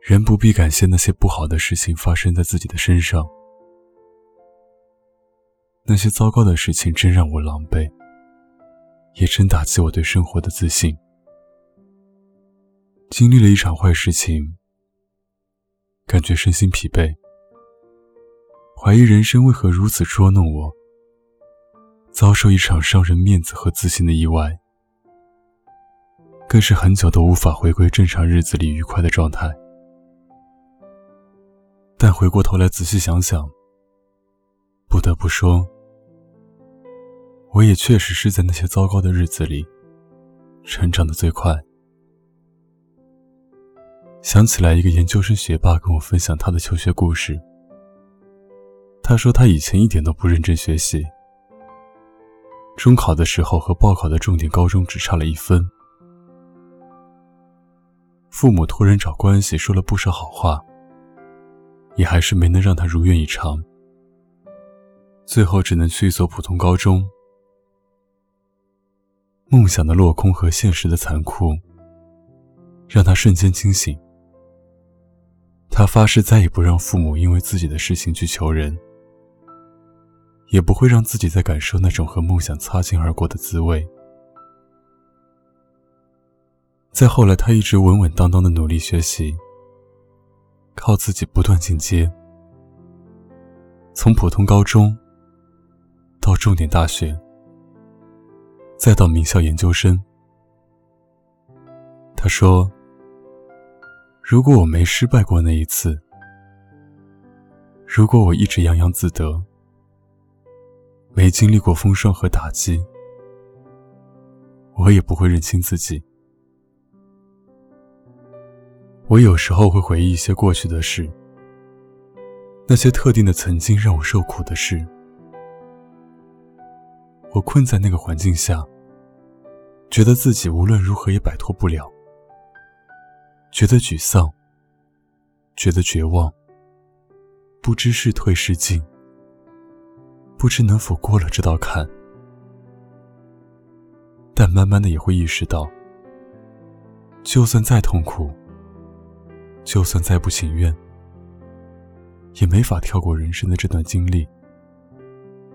人不必感谢那些不好的事情发生在自己的身上，那些糟糕的事情真让我狼狈，也真打击我对生活的自信。经历了一场坏事情，感觉身心疲惫，怀疑人生为何如此捉弄我，遭受一场伤人面子和自信的意外。更是很久都无法回归正常日子里愉快的状态。但回过头来仔细想想，不得不说，我也确实是在那些糟糕的日子里成长的最快。想起来，一个研究生学霸跟我分享他的求学故事。他说他以前一点都不认真学习，中考的时候和报考的重点高中只差了一分。父母托人找关系，说了不少好话，也还是没能让他如愿以偿。最后只能去一所普通高中。梦想的落空和现实的残酷，让他瞬间清醒。他发誓再也不让父母因为自己的事情去求人，也不会让自己再感受那种和梦想擦肩而过的滋味。再后来，他一直稳稳当当的努力学习，靠自己不断进阶，从普通高中到重点大学，再到名校研究生。他说：“如果我没失败过那一次，如果我一直洋洋自得，没经历过风霜和打击，我也不会认清自己。”我有时候会回忆一些过去的事，那些特定的曾经让我受苦的事。我困在那个环境下，觉得自己无论如何也摆脱不了，觉得沮丧，觉得绝望，不知是退是进，不知能否过了这道坎。但慢慢的也会意识到，就算再痛苦。就算再不情愿，也没法跳过人生的这段经历，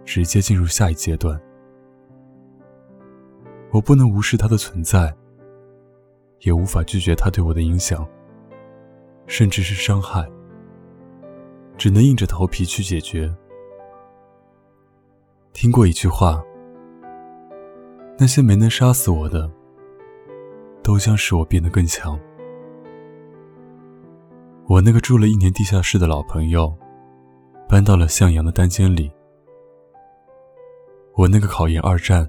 直接进入下一阶段。我不能无视它的存在，也无法拒绝它对我的影响，甚至是伤害。只能硬着头皮去解决。听过一句话：那些没能杀死我的，都将使我变得更强。我那个住了一年地下室的老朋友，搬到了向阳的单间里。我那个考研二战，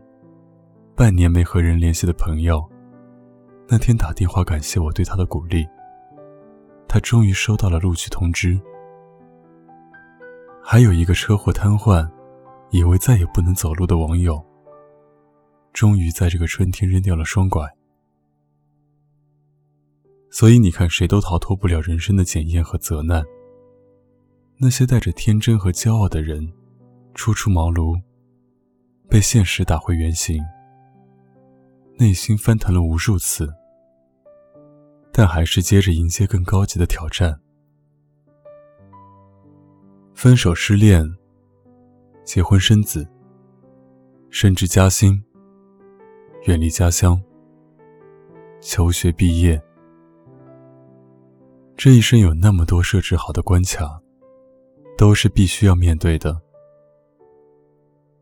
半年没和人联系的朋友，那天打电话感谢我对他的鼓励。他终于收到了录取通知。还有一个车祸瘫痪，以为再也不能走路的网友，终于在这个春天扔掉了双拐。所以你看，谁都逃脱不了人生的检验和责难。那些带着天真和骄傲的人，初出茅庐，被现实打回原形，内心翻腾了无数次，但还是接着迎接更高级的挑战。分手、失恋、结婚、生子、升职加薪、远离家乡、求学、毕业。这一生有那么多设置好的关卡，都是必须要面对的。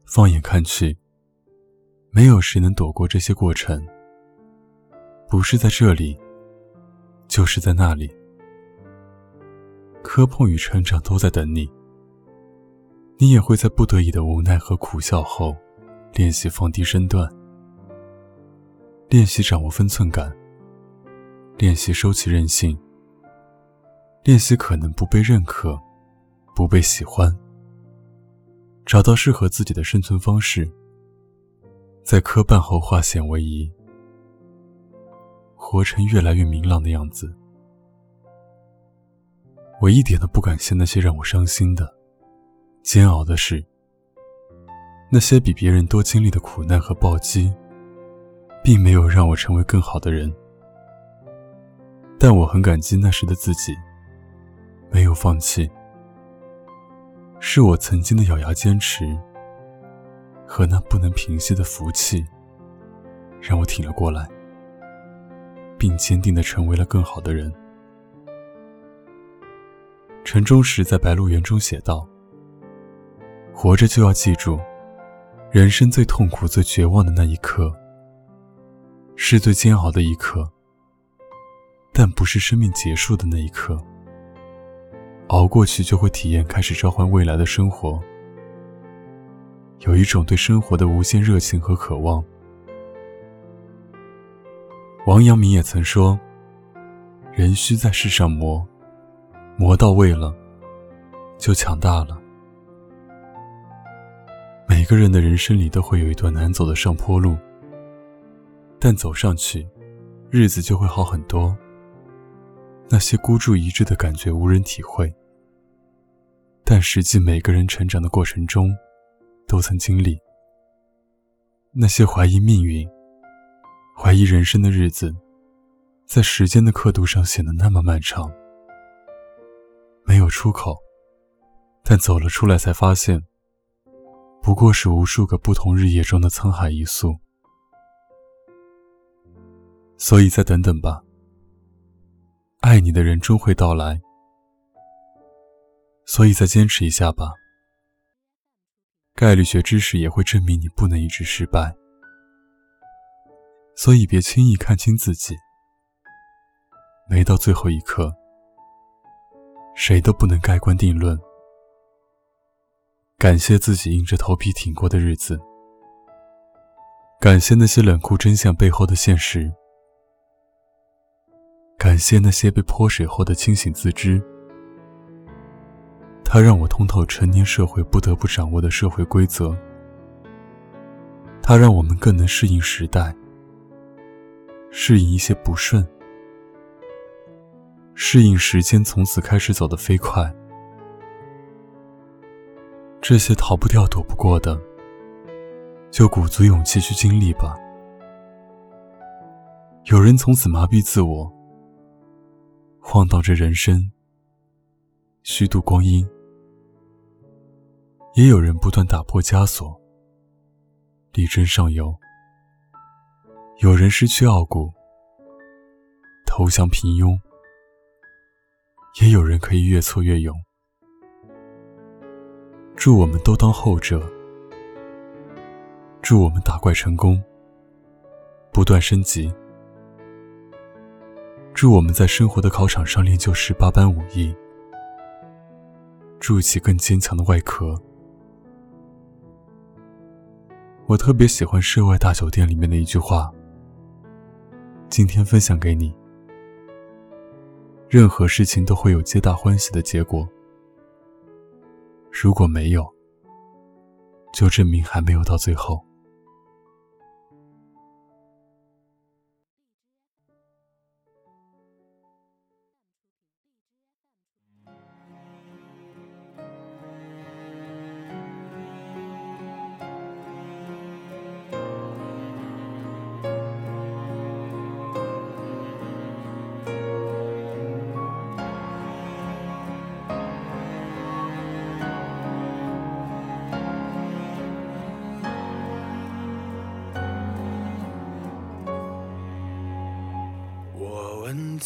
放眼看去，没有谁能躲过这些过程。不是在这里，就是在那里。磕碰与成长都在等你。你也会在不得已的无奈和苦笑后，练习放低身段，练习掌握分寸感，练习收起任性。练习可能不被认可，不被喜欢，找到适合自己的生存方式，在磕绊后化险为夷，活成越来越明朗的样子。我一点都不感谢那些让我伤心的、煎熬的事，那些比别人多经历的苦难和暴击，并没有让我成为更好的人。但我很感激那时的自己，没有放弃。是我曾经的咬牙坚持和那不能平息的福气，让我挺了过来，并坚定的成为了更好的人。陈忠实在《白鹿原》中写道：“活着就要记住，人生最痛苦、最绝望的那一刻，是最煎熬的一刻，但不是生命结束的那一刻。熬过去，就会体验开始召唤未来的生活，有一种对生活的无限热情和渴望。”王阳明也曾说：“人需在世上磨。”磨到位了，就强大了。每个人的人生里都会有一段难走的上坡路，但走上去，日子就会好很多。那些孤注一掷的感觉无人体会，但实际每个人成长的过程中，都曾经历。那些怀疑命运、怀疑人生的日子，在时间的刻度上显得那么漫长。没有出口，但走了出来，才发现，不过是无数个不同日夜中的沧海一粟。所以再等等吧，爱你的人终会到来。所以再坚持一下吧，概率学知识也会证明你不能一直失败。所以别轻易看清自己，没到最后一刻。谁都不能盖棺定论。感谢自己硬着头皮挺过的日子，感谢那些冷酷真相背后的现实，感谢那些被泼水后的清醒自知。它让我通透成年社会不得不掌握的社会规则，它让我们更能适应时代，适应一些不顺。适应时间，从此开始走得飞快。这些逃不掉、躲不过的，就鼓足勇气去经历吧。有人从此麻痹自我，晃荡着人生，虚度光阴；也有人不断打破枷锁，力争上游。有人失去傲骨，投降平庸。也有人可以越挫越勇。祝我们都当后者。祝我们打怪成功，不断升级。祝我们在生活的考场上练就十八般武艺，筑起更坚强的外壳。我特别喜欢《世外大酒店》里面的一句话，今天分享给你。任何事情都会有皆大欢喜的结果，如果没有，就证明还没有到最后。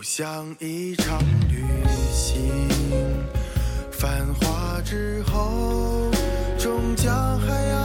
就像一场旅行，繁华之后，终将还要